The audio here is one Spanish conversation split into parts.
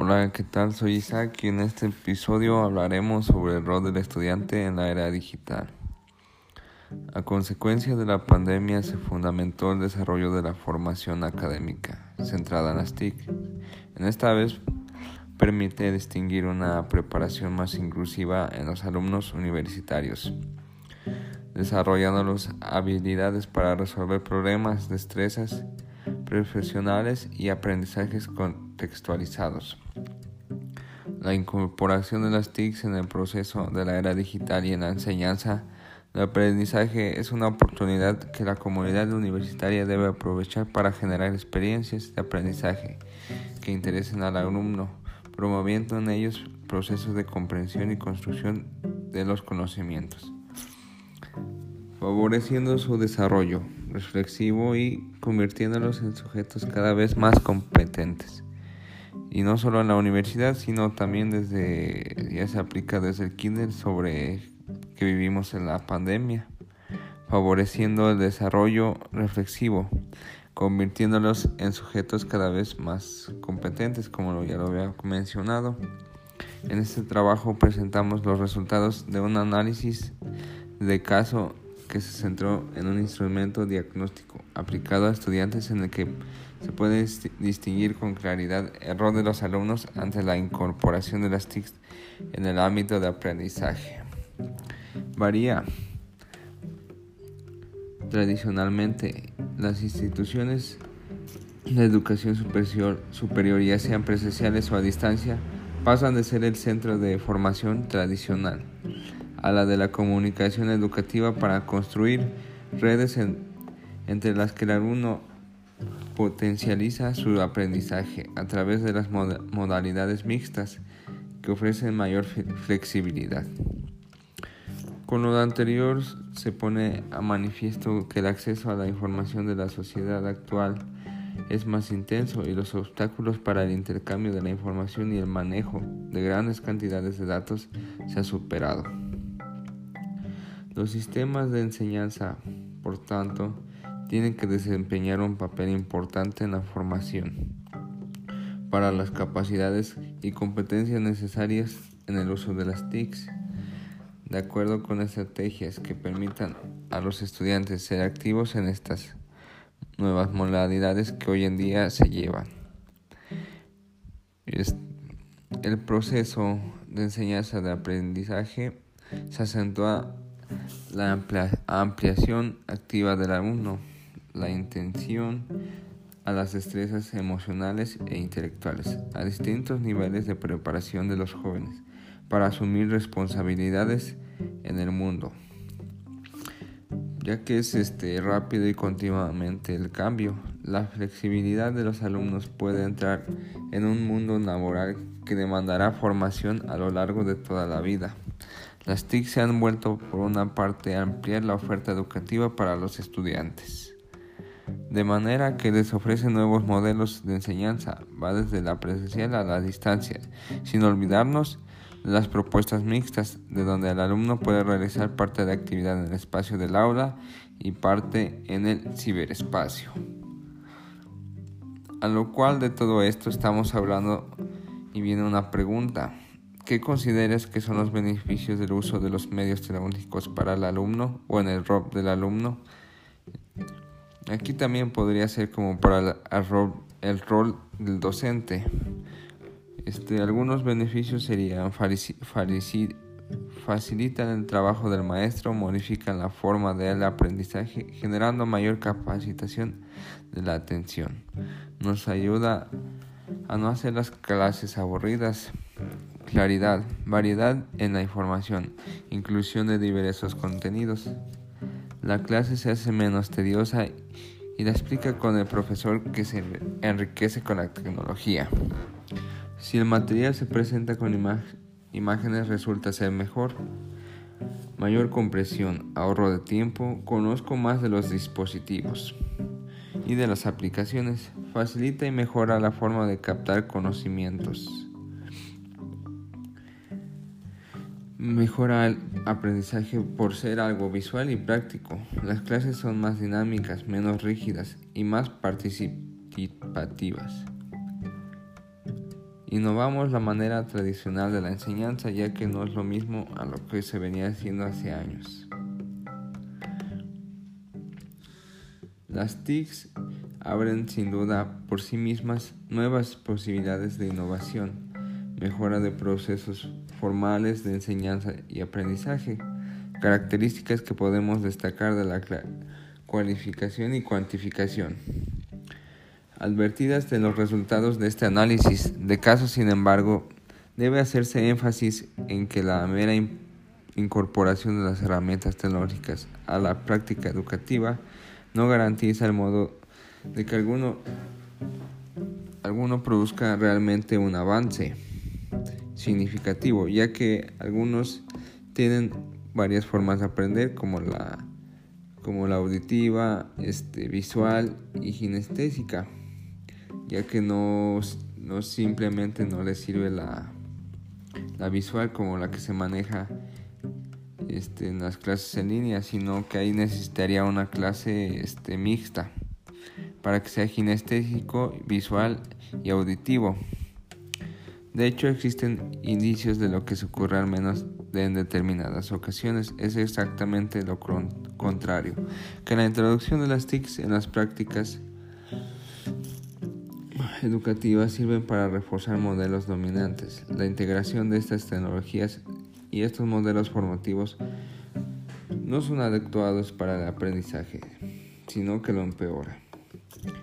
Hola, ¿qué tal? Soy Isaac y en este episodio hablaremos sobre el rol del estudiante en la era digital. A consecuencia de la pandemia se fundamentó el desarrollo de la formación académica centrada en las TIC. En esta vez permite distinguir una preparación más inclusiva en los alumnos universitarios, desarrollando las habilidades para resolver problemas, destrezas profesionales y aprendizajes contextualizados. La incorporación de las TICs en el proceso de la era digital y en la enseñanza del aprendizaje es una oportunidad que la comunidad universitaria debe aprovechar para generar experiencias de aprendizaje que interesen al alumno, promoviendo en ellos procesos de comprensión y construcción de los conocimientos, favoreciendo su desarrollo reflexivo y convirtiéndolos en sujetos cada vez más competentes y no solo en la universidad, sino también desde, ya se aplica desde el kinder sobre que vivimos en la pandemia, favoreciendo el desarrollo reflexivo, convirtiéndolos en sujetos cada vez más competentes, como ya lo había mencionado. En este trabajo presentamos los resultados de un análisis de caso que se centró en un instrumento diagnóstico aplicado a estudiantes en el que se puede distinguir con claridad el rol de los alumnos ante la incorporación de las TIC en el ámbito de aprendizaje. Varía. Tradicionalmente, las instituciones de educación superior, superior, ya sean presenciales o a distancia, pasan de ser el centro de formación tradicional a la de la comunicación educativa para construir redes entre las que el alumno potencializa su aprendizaje a través de las modalidades mixtas que ofrecen mayor flexibilidad. Con lo anterior se pone a manifiesto que el acceso a la información de la sociedad actual es más intenso y los obstáculos para el intercambio de la información y el manejo de grandes cantidades de datos se ha superado. Los sistemas de enseñanza, por tanto, tienen que desempeñar un papel importante en la formación para las capacidades y competencias necesarias en el uso de las TICs, de acuerdo con estrategias que permitan a los estudiantes ser activos en estas nuevas modalidades que hoy en día se llevan. El proceso de enseñanza de aprendizaje se acentúa la ampliación activa del alumno la intención a las destrezas emocionales e intelectuales, a distintos niveles de preparación de los jóvenes para asumir responsabilidades en el mundo, ya que es este rápido y continuamente el cambio. La flexibilidad de los alumnos puede entrar en un mundo laboral que demandará formación a lo largo de toda la vida. Las TIC se han vuelto por una parte a ampliar la oferta educativa para los estudiantes de manera que les ofrece nuevos modelos de enseñanza, va desde la presencial a la distancia, sin olvidarnos de las propuestas mixtas, de donde el alumno puede realizar parte de la actividad en el espacio del aula y parte en el ciberespacio. A lo cual de todo esto estamos hablando y viene una pregunta. ¿Qué consideras que son los beneficios del uso de los medios tecnológicos para el alumno o en el rol del alumno? Aquí también podría ser como para el, rol, del docente. Este, algunos beneficios serían facilitan el trabajo del maestro, modifican la forma del aprendizaje, generando mayor capacitación de la atención. Nos ayuda a no hacer las clases aburridas. Claridad, variedad en la información, inclusión de diversos contenidos. La clase se hace menos tediosa y la explica con el profesor que se enriquece con la tecnología. Si el material se presenta con imágenes resulta ser mejor. Mayor compresión, ahorro de tiempo, conozco más de los dispositivos y de las aplicaciones. Facilita y mejora la forma de captar conocimientos. Mejora el aprendizaje por ser algo visual y práctico. Las clases son más dinámicas, menos rígidas y más participativas. Innovamos la manera tradicional de la enseñanza ya que no es lo mismo a lo que se venía haciendo hace años. Las TICs abren sin duda por sí mismas nuevas posibilidades de innovación, mejora de procesos formales de enseñanza y aprendizaje, características que podemos destacar de la cualificación y cuantificación. Advertidas de los resultados de este análisis de casos, sin embargo, debe hacerse énfasis en que la mera incorporación de las herramientas tecnológicas a la práctica educativa no garantiza el modo de que alguno, alguno produzca realmente un avance significativo, ya que algunos tienen varias formas de aprender como la como la auditiva, este, visual y kinestésica ya que no, no simplemente no le sirve la, la visual como la que se maneja este, en las clases en línea, sino que ahí necesitaría una clase este, mixta para que sea kinestésico, visual y auditivo. De hecho, existen indicios de lo que se ocurre al menos en determinadas ocasiones. Es exactamente lo contrario, que la introducción de las TICs en las prácticas educativas sirven para reforzar modelos dominantes. La integración de estas tecnologías y estos modelos formativos no son adecuados para el aprendizaje, sino que lo empeora,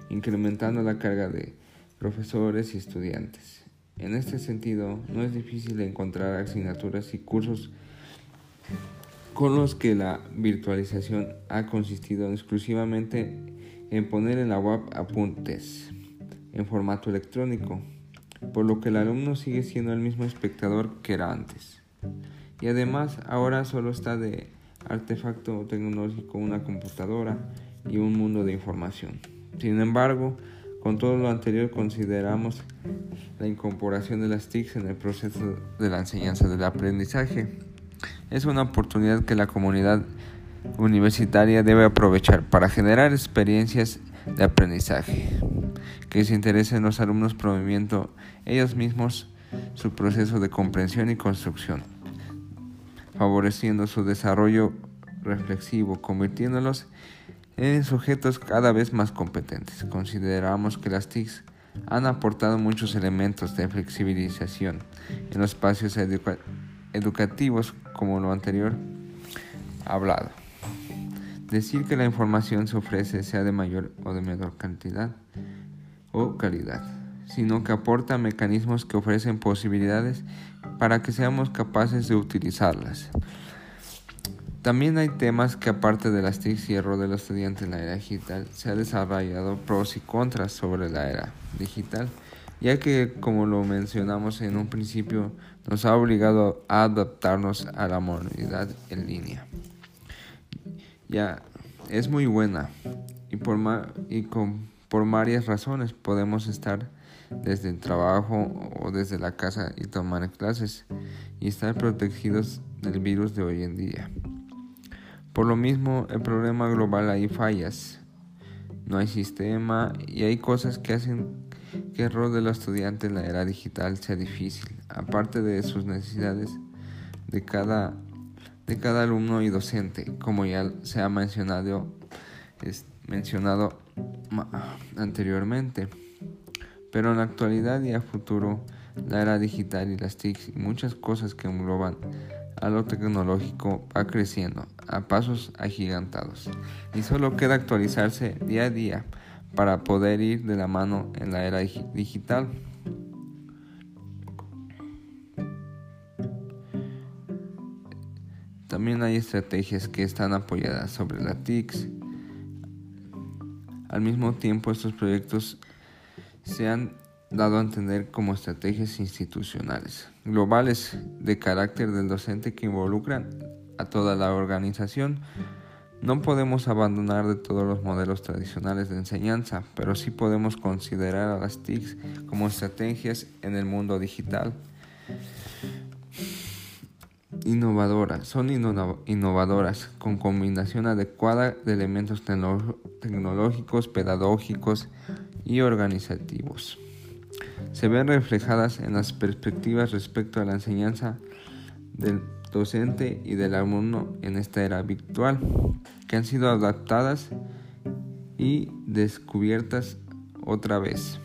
incrementando la carga de profesores y estudiantes. En este sentido, no es difícil encontrar asignaturas y cursos con los que la virtualización ha consistido exclusivamente en poner en la web apuntes en formato electrónico, por lo que el alumno sigue siendo el mismo espectador que era antes. Y además ahora solo está de artefacto tecnológico una computadora y un mundo de información. Sin embargo, con todo lo anterior consideramos la incorporación de las TICs en el proceso de la enseñanza del aprendizaje. Es una oportunidad que la comunidad universitaria debe aprovechar para generar experiencias de aprendizaje que se interesen los alumnos promoviendo ellos mismos su proceso de comprensión y construcción, favoreciendo su desarrollo reflexivo, convirtiéndolos en sujetos cada vez más competentes. Consideramos que las TICs han aportado muchos elementos de flexibilización en los espacios educativos como lo anterior hablado. Decir que la información se ofrece sea de mayor o de menor cantidad o calidad, sino que aporta mecanismos que ofrecen posibilidades para que seamos capaces de utilizarlas. También hay temas que aparte de las TIC y el rol del estudiante en la era digital, se ha desarrollado pros y contras sobre la era digital, ya que como lo mencionamos en un principio, nos ha obligado a adaptarnos a la modernidad en línea. Ya es muy buena y, por por varias razones podemos estar desde el trabajo o desde la casa y tomar clases y estar protegidos del virus de hoy en día. Por lo mismo, el problema global hay fallas, no hay sistema y hay cosas que hacen que el rol del estudiante en la era digital sea difícil, aparte de sus necesidades de cada, de cada alumno y docente, como ya se ha mencionado, es mencionado anteriormente. Pero en la actualidad y a futuro, la era digital y las TIC y muchas cosas que engloban a lo tecnológico va creciendo a pasos agigantados y solo queda actualizarse día a día para poder ir de la mano en la era digital. También hay estrategias que están apoyadas sobre la TICs al mismo tiempo, estos proyectos se han dado a entender como estrategias institucionales globales de carácter del docente que involucran a toda la organización. No podemos abandonar de todos los modelos tradicionales de enseñanza, pero sí podemos considerar a las TICs como estrategias en el mundo digital innovadoras, son innovadoras con combinación adecuada de elementos tecnológicos, pedagógicos y organizativos. Se ven reflejadas en las perspectivas respecto a la enseñanza del docente y del alumno en esta era virtual, que han sido adaptadas y descubiertas otra vez.